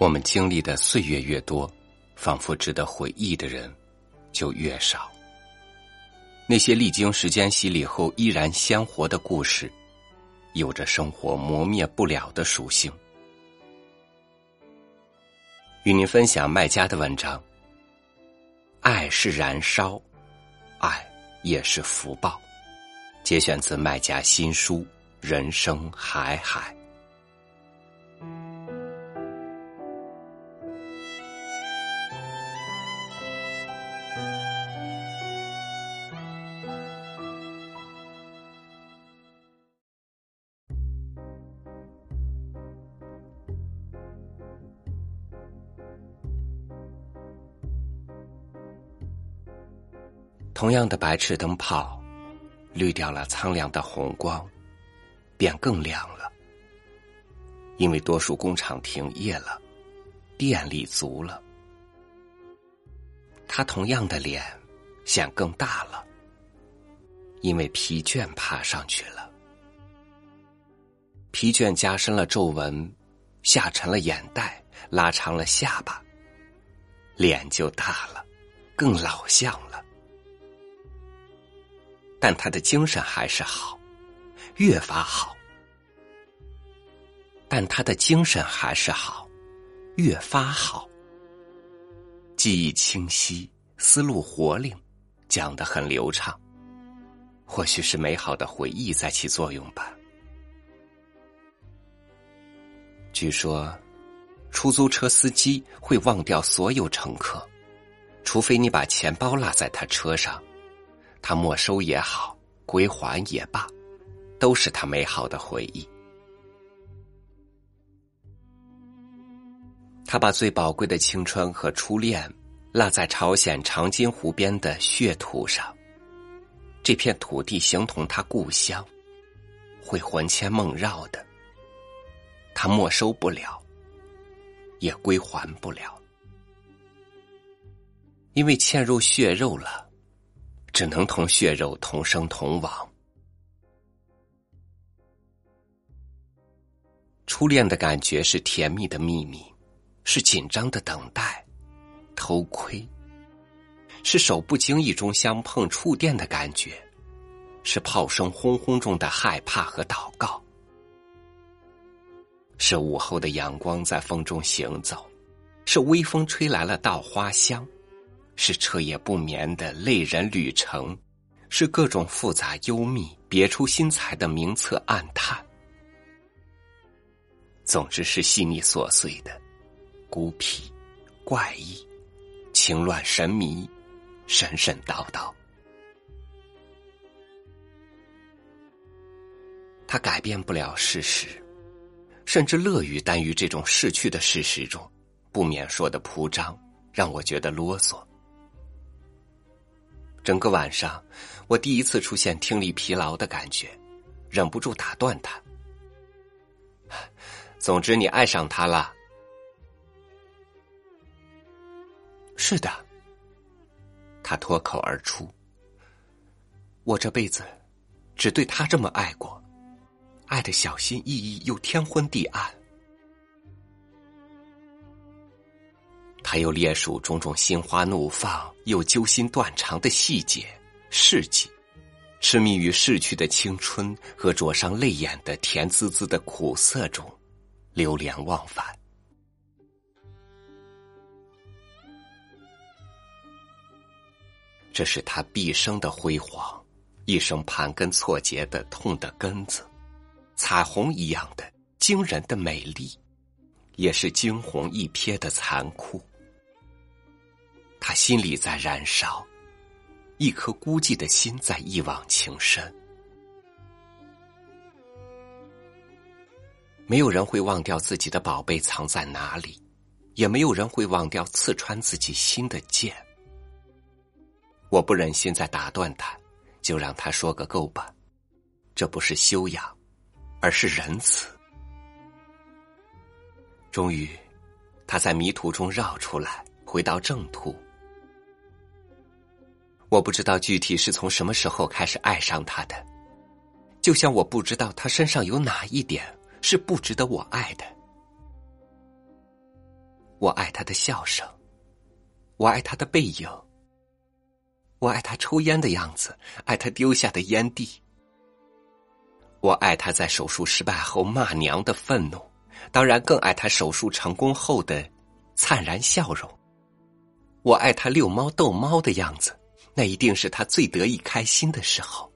我们经历的岁月越多，仿佛值得回忆的人就越少。那些历经时间洗礼后依然鲜活的故事，有着生活磨灭不了的属性。与您分享麦家的文章：爱是燃烧，爱也是福报。节选自麦家新书《人生海海》。同样的白炽灯泡，滤掉了苍凉的红光，变更亮了。因为多数工厂停业了，电力足了。他同样的脸显更大了，因为疲倦爬上去了。疲倦加深了皱纹，下沉了眼袋，拉长了下巴，脸就大了，更老相了。但他的精神还是好，越发好。但他的精神还是好，越发好。记忆清晰，思路活灵，讲得很流畅。或许是美好的回忆在起作用吧。据说，出租车司机会忘掉所有乘客，除非你把钱包落在他车上。他没收也好，归还也罢，都是他美好的回忆。他把最宝贵的青春和初恋落在朝鲜长津湖边的血土上，这片土地形同他故乡，会魂牵梦绕的。他没收不了，也归还不了，因为嵌入血肉了。只能同血肉同生同亡。初恋的感觉是甜蜜的秘密，是紧张的等待，偷窥，是手不经意中相碰触电的感觉，是炮声轰轰中的害怕和祷告，是午后的阳光在风中行走，是微风吹来了稻花香。是彻夜不眠的累人旅程，是各种复杂幽密、别出心裁的名册暗探。总之是细腻琐碎的、孤僻、怪异、情乱神迷、神神叨叨。他改变不了事实，甚至乐于耽于这种逝去的事实中，不免说的铺张，让我觉得啰嗦。整个晚上，我第一次出现听力疲劳的感觉，忍不住打断他。总之，你爱上他了。是的，他脱口而出。我这辈子只对他这么爱过，爱的小心翼翼又天昏地暗。他又列数种种心花怒放又揪心断肠的细节事迹，痴迷于逝去的青春和灼伤泪眼的甜滋滋的苦涩中，流连忘返。这是他毕生的辉煌，一生盘根错节的痛的根子，彩虹一样的惊人的美丽，也是惊鸿一瞥的残酷。他心里在燃烧，一颗孤寂的心在一往情深。没有人会忘掉自己的宝贝藏在哪里，也没有人会忘掉刺穿自己心的剑。我不忍心再打断他，就让他说个够吧。这不是修养，而是仁慈。终于，他在迷途中绕出来，回到正途。我不知道具体是从什么时候开始爱上他的，就像我不知道他身上有哪一点是不值得我爱的。我爱他的笑声，我爱他的背影，我爱他抽烟的样子，爱他丢下的烟蒂。我爱他在手术失败后骂娘的愤怒，当然更爱他手术成功后的灿然笑容。我爱他遛猫逗猫的样子，那一定是他最得意开心的时候。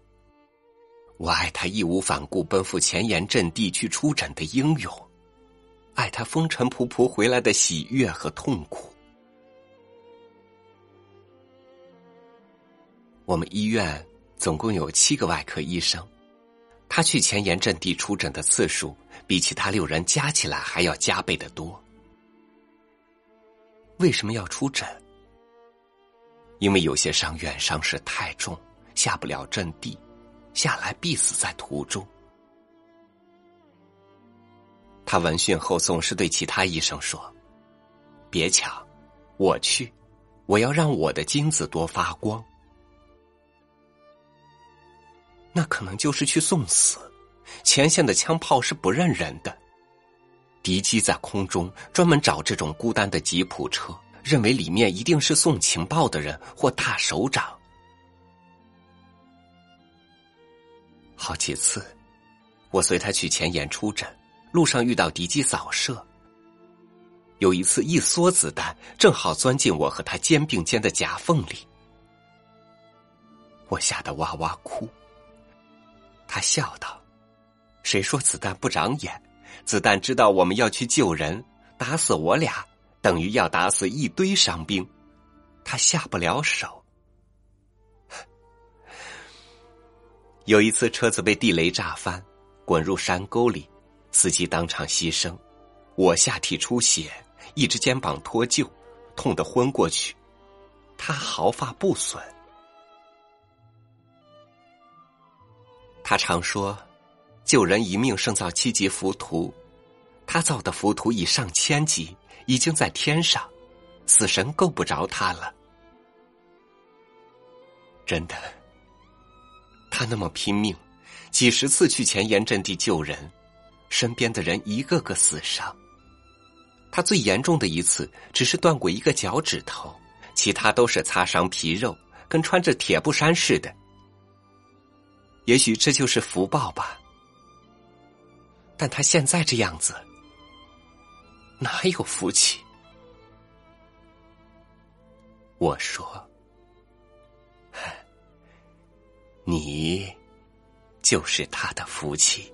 我爱他义无反顾奔赴前沿阵地去出诊的英勇，爱他风尘仆仆回来的喜悦和痛苦。我们医院总共有七个外科医生。他去前沿阵地出诊的次数，比其他六人加起来还要加倍的多。为什么要出诊？因为有些伤员伤势太重，下不了阵地，下来必死在途中。他闻讯后总是对其他医生说：“别抢，我去，我要让我的金子多发光。”那可能就是去送死，前线的枪炮是不认人的。敌机在空中专门找这种孤单的吉普车，认为里面一定是送情报的人或大首长。好几次，我随他去前沿出诊，路上遇到敌机扫射。有一次，一梭子弹正好钻进我和他肩并肩的夹缝里，我吓得哇哇哭。他笑道：“谁说子弹不长眼？子弹知道我们要去救人，打死我俩等于要打死一堆伤兵，他下不了手。”有一次车子被地雷炸翻，滚入山沟里，司机当场牺牲，我下体出血，一只肩膀脱臼，痛得昏过去，他毫发不损。他常说：“救人一命胜造七级浮屠。”他造的浮屠已上千级，已经在天上，死神够不着他了。真的，他那么拼命，几十次去前沿阵地救人，身边的人一个个死伤。他最严重的一次只是断过一个脚趾头，其他都是擦伤皮肉，跟穿着铁布衫似的。也许这就是福报吧，但他现在这样子，哪有福气？我说，你就是他的福气。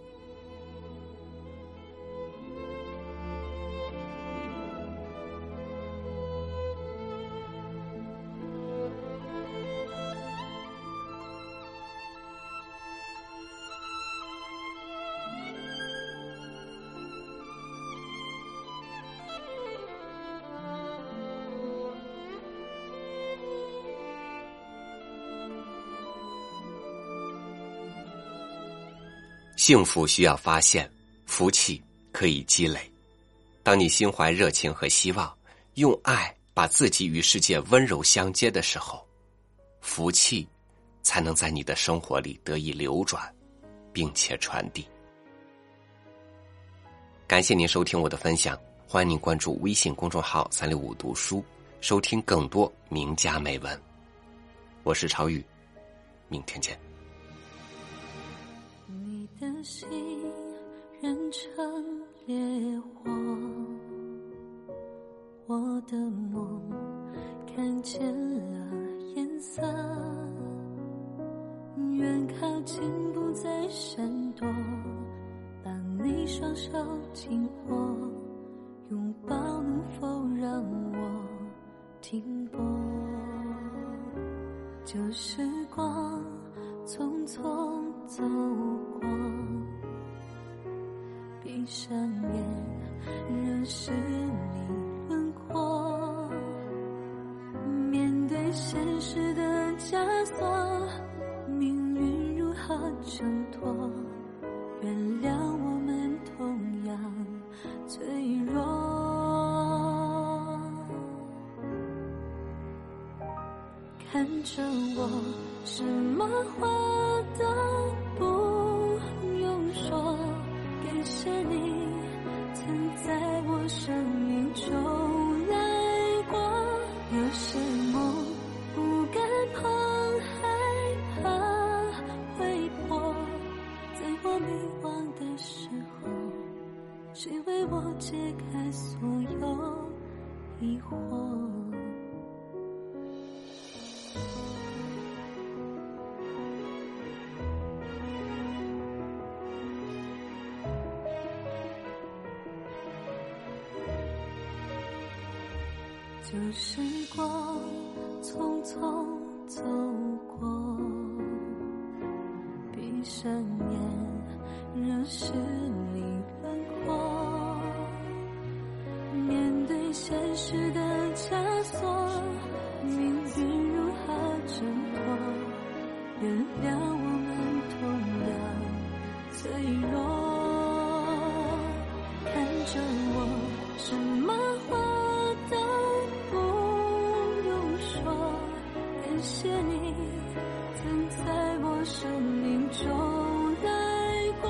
幸福需要发现，福气可以积累。当你心怀热情和希望，用爱把自己与世界温柔相接的时候，福气才能在你的生活里得以流转，并且传递。感谢您收听我的分享，欢迎您关注微信公众号“三六五读书”，收听更多名家美文。我是朝宇，明天见。心燃成烈火，我的梦看见了颜色，远靠近不再闪躲，把你双手紧握，拥抱能否让我停泊？旧时光匆匆走过。闭上眼，认识你轮廓。面对现实的枷锁，命运如何挣脱？原谅我们同样脆弱。看着我，什么话都不用说。感谢你曾在我生命中来过。有。些梦不敢碰，害怕会破。在我迷惘的时候，谁为我解开所有疑惑？旧时光匆匆走过，生命中来过。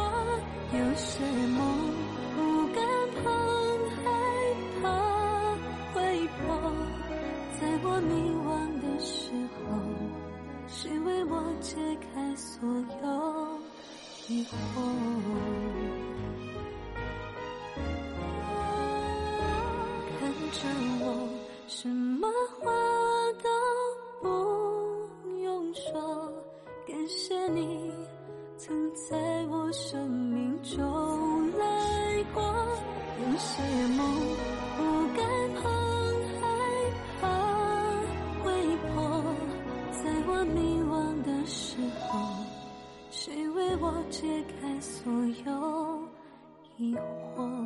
有些梦不敢碰，害怕会破。在我迷惘的时候，谁为我解开所有疑惑？看着我，什么解开所有疑惑？